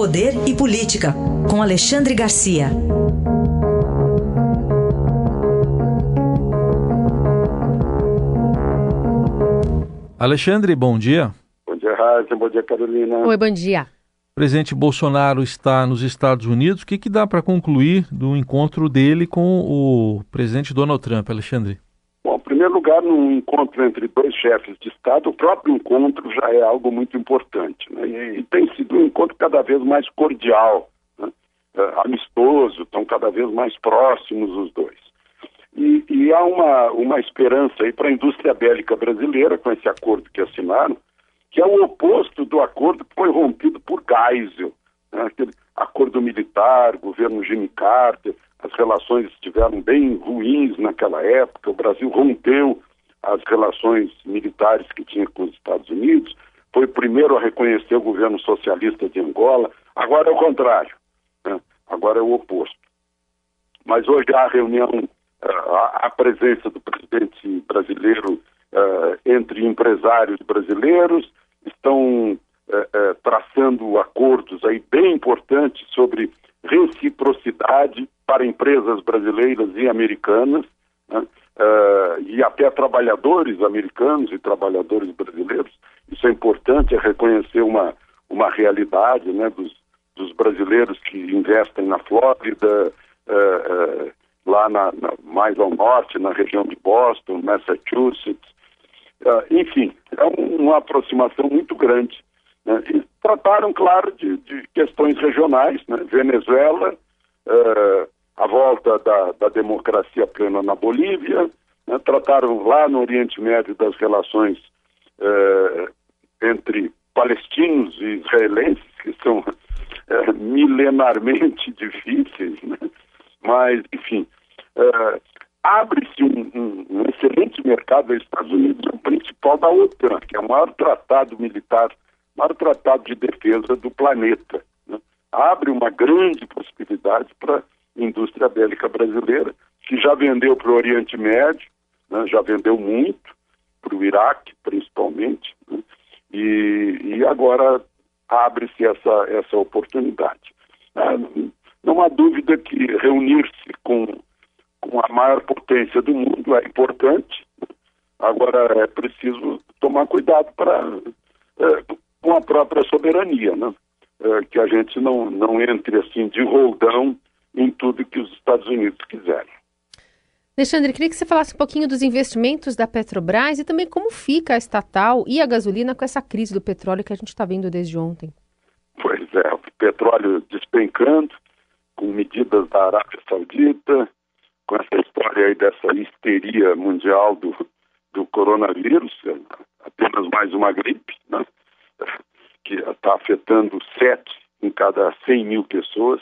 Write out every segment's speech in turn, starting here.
Poder e Política, com Alexandre Garcia. Alexandre, bom dia. Bom dia, Raíssa. Bom dia, Carolina. Oi, bom dia. O presidente Bolsonaro está nos Estados Unidos. O que, que dá para concluir do encontro dele com o presidente Donald Trump, Alexandre? Primeiro lugar, num encontro entre dois chefes de Estado, o próprio encontro já é algo muito importante. Né? E, e, tem sido um encontro cada vez mais cordial, né? é, amistoso, estão cada vez mais próximos os dois. E, e há uma, uma esperança aí para a indústria bélica brasileira, com esse acordo que assinaram, que é o oposto do acordo que foi rompido por Geisel, né? aquele acordo militar, governo Jimmy Carter, as relações estiveram bem ruins naquela época, o Brasil rompeu as relações militares que tinha com os Estados Unidos, foi o primeiro a reconhecer o governo socialista de Angola, agora é o contrário, né? agora é o oposto. Mas hoje há reunião a presença do presidente brasileiro uh, entre empresários brasileiros, estão uh, traçando acordos aí bem importantes sobre reciprocidade para empresas brasileiras e americanas, né? e até trabalhadores americanos e trabalhadores brasileiros. Isso é importante, é reconhecer uma, uma realidade né, dos, dos brasileiros que investem na Flórida, lá na, na, mais ao norte, na região de Boston, Massachusetts. Uh, enfim, é um, uma aproximação muito grande. Né? E trataram, claro, de, de questões regionais, né? Venezuela, uh, a volta da, da, democracia plena na Bolívia, né? trataram lá no Oriente Médio das relações uh, entre palestinos e israelenses, que são milenarmente difíceis, né? mas, enfim, uh, abre-se um, um, um, excelente mercado nos Estados Unidos, o principal da OTAN, que é o maior tratado militar, maior tratado de defesa do planeta. Né? Abre uma grande possibilidade para indústria bélica brasileira, que já vendeu para o Oriente Médio, né? já vendeu muito, para o Iraque, principalmente, né? e, e agora abre-se essa, essa oportunidade. Ah, não há dúvida que reunir-se com, com a maior potência do mundo é importante. Agora é preciso tomar cuidado para é, com a própria soberania, né? É, que a gente não, não entre assim de roldão em tudo que os Estados Unidos quiserem. Alexandre, queria que você falasse um pouquinho dos investimentos da Petrobras e também como fica a estatal e a gasolina com essa crise do petróleo que a gente está vendo desde ontem. Pois é, o petróleo despencando, com medidas da Arábia Saudita, com essa história aí dessa histeria mundial do, do coronavírus, é apenas mais uma gripe, né? que está afetando sete em cada 100 mil pessoas.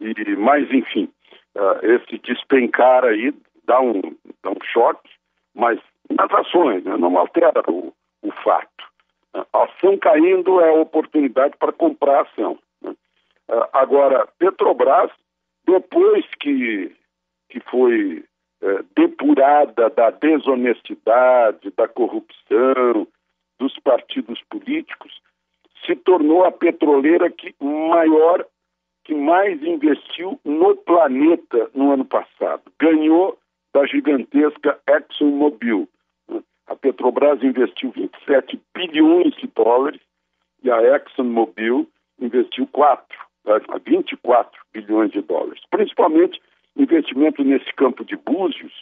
E, mas, enfim, uh, esse despencar aí dá um, dá um choque, mas nas ações, né? não altera o, o fato. A ação caindo é a oportunidade para comprar ação. Uh, agora, Petrobras, depois que, que foi uh, depurada da desonestidade, da corrupção, dos partidos políticos, se tornou a petroleira que maior, que mais investiu no planeta no ano passado. Ganhou da gigantesca ExxonMobil. A Petrobras investiu 27 bilhões de dólares e a ExxonMobil investiu 4 a 24 bilhões de dólares. Principalmente investimento nesse campo de Búzios,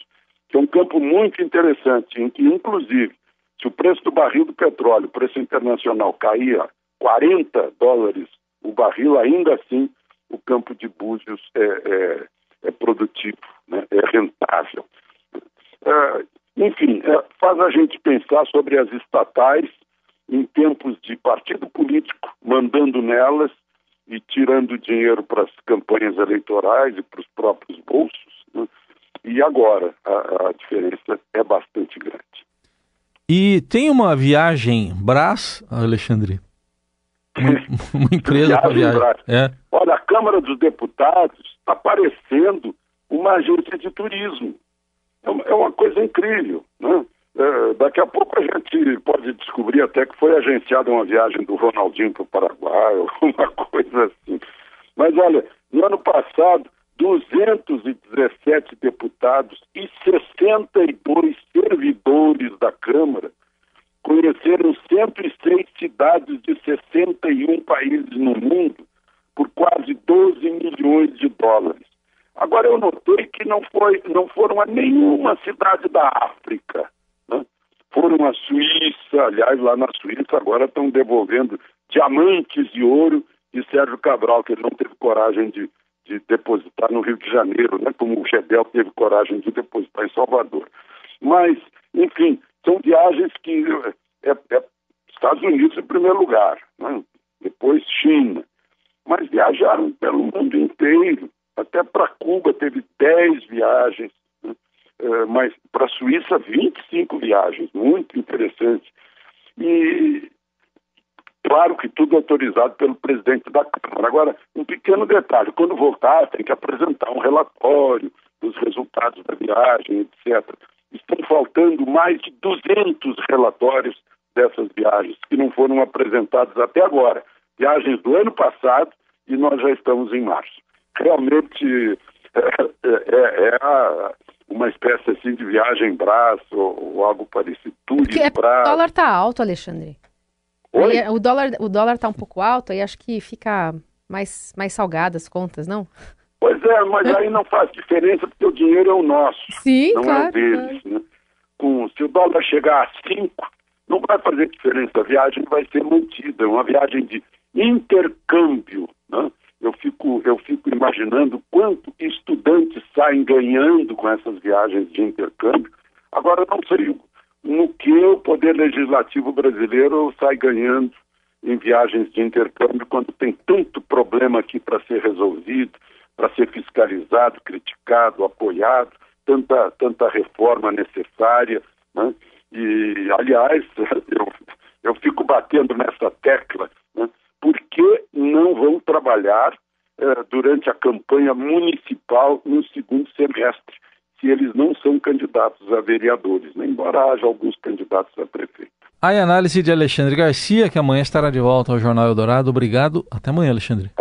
que é um campo muito interessante, em que, inclusive, se o preço do barril do petróleo, preço internacional, cair a 40 dólares o barril, ainda assim o campo de Búzios é, é, é produtivo, né? é rentável. É, enfim, é, faz a gente pensar sobre as estatais em tempos de partido político mandando nelas e tirando dinheiro para as campanhas eleitorais e para os próprios bolsos. Né? E agora a, a, diferença é bastante grande. E tem uma viagem Brás, Alexandre? Uma, uma empresa para viagem. viagem. É. Olha, a Câmara dos Deputados está parecendo uma agência de turismo. É uma, é uma coisa incrível. Né? É, daqui a pouco a gente pode descobrir até que foi agenciada uma viagem do Ronaldinho para o Paraguai, alguma coisa assim. Mas olha, no ano passado, 217 deputados e 62 servidores da Câmara conheceram 106 cidades de 61 países no mundo por quase 12 milhões de dólares. Agora eu notei que não, foi, não foram a nenhuma cidade da África. Né? Foram à Suíça, aliás, lá na Suíça agora estão devolvendo diamantes e ouro de Sérgio Cabral, que ele não teve coragem de, de depositar no Rio de Janeiro, né? como o Gedel teve coragem de depositar em Salvador. Mas, enfim, são viagens que é, é Unidos em primeiro lugar, né? depois China, mas viajaram pelo mundo inteiro. Até para Cuba teve 10 viagens, né? é, mas para a Suíça 25 viagens, muito interessante. E claro que tudo autorizado pelo presidente da Câmara. Agora, um pequeno detalhe, quando voltar tem que apresentar um relatório dos resultados da viagem, etc. Estão faltando mais de 200 relatórios dessas viagens que não foram apresentados até agora. Viagens do ano passado e nós já estamos em março realmente é, é, é uma espécie assim de viagem braço ou, ou algo parecido. Porque é, o dólar está alto, Alexandre. Aí, é, o dólar o dólar está um pouco alto e acho que fica mais mais salgado as contas, não? Pois é, mas aí não faz diferença porque o dinheiro é o nosso, Sim, não claro, é deles. Claro. Né? Com, se o dólar chegar a 5, não vai fazer diferença, a viagem vai ser mantida, é uma viagem de intercâmbio. Né? eu fico, eu fico imaginando quanto estudantes saem ganhando com essas viagens de intercâmbio. Agora, não sei no que o Poder Legislativo brasileiro sai ganhando em viagens de intercâmbio quando tem tanto problema aqui para ser resolvido, para ser fiscalizado, criticado, apoiado, tanta, tanta reforma necessária. Né? E, aliás, eu, eu fico batendo nessa tecla por que não vão trabalhar eh, durante a campanha municipal no segundo semestre, se eles não são candidatos a vereadores, né? embora haja alguns candidatos a prefeito. A análise de Alexandre Garcia, que amanhã estará de volta ao Jornal Eldorado. Obrigado. Até amanhã, Alexandre.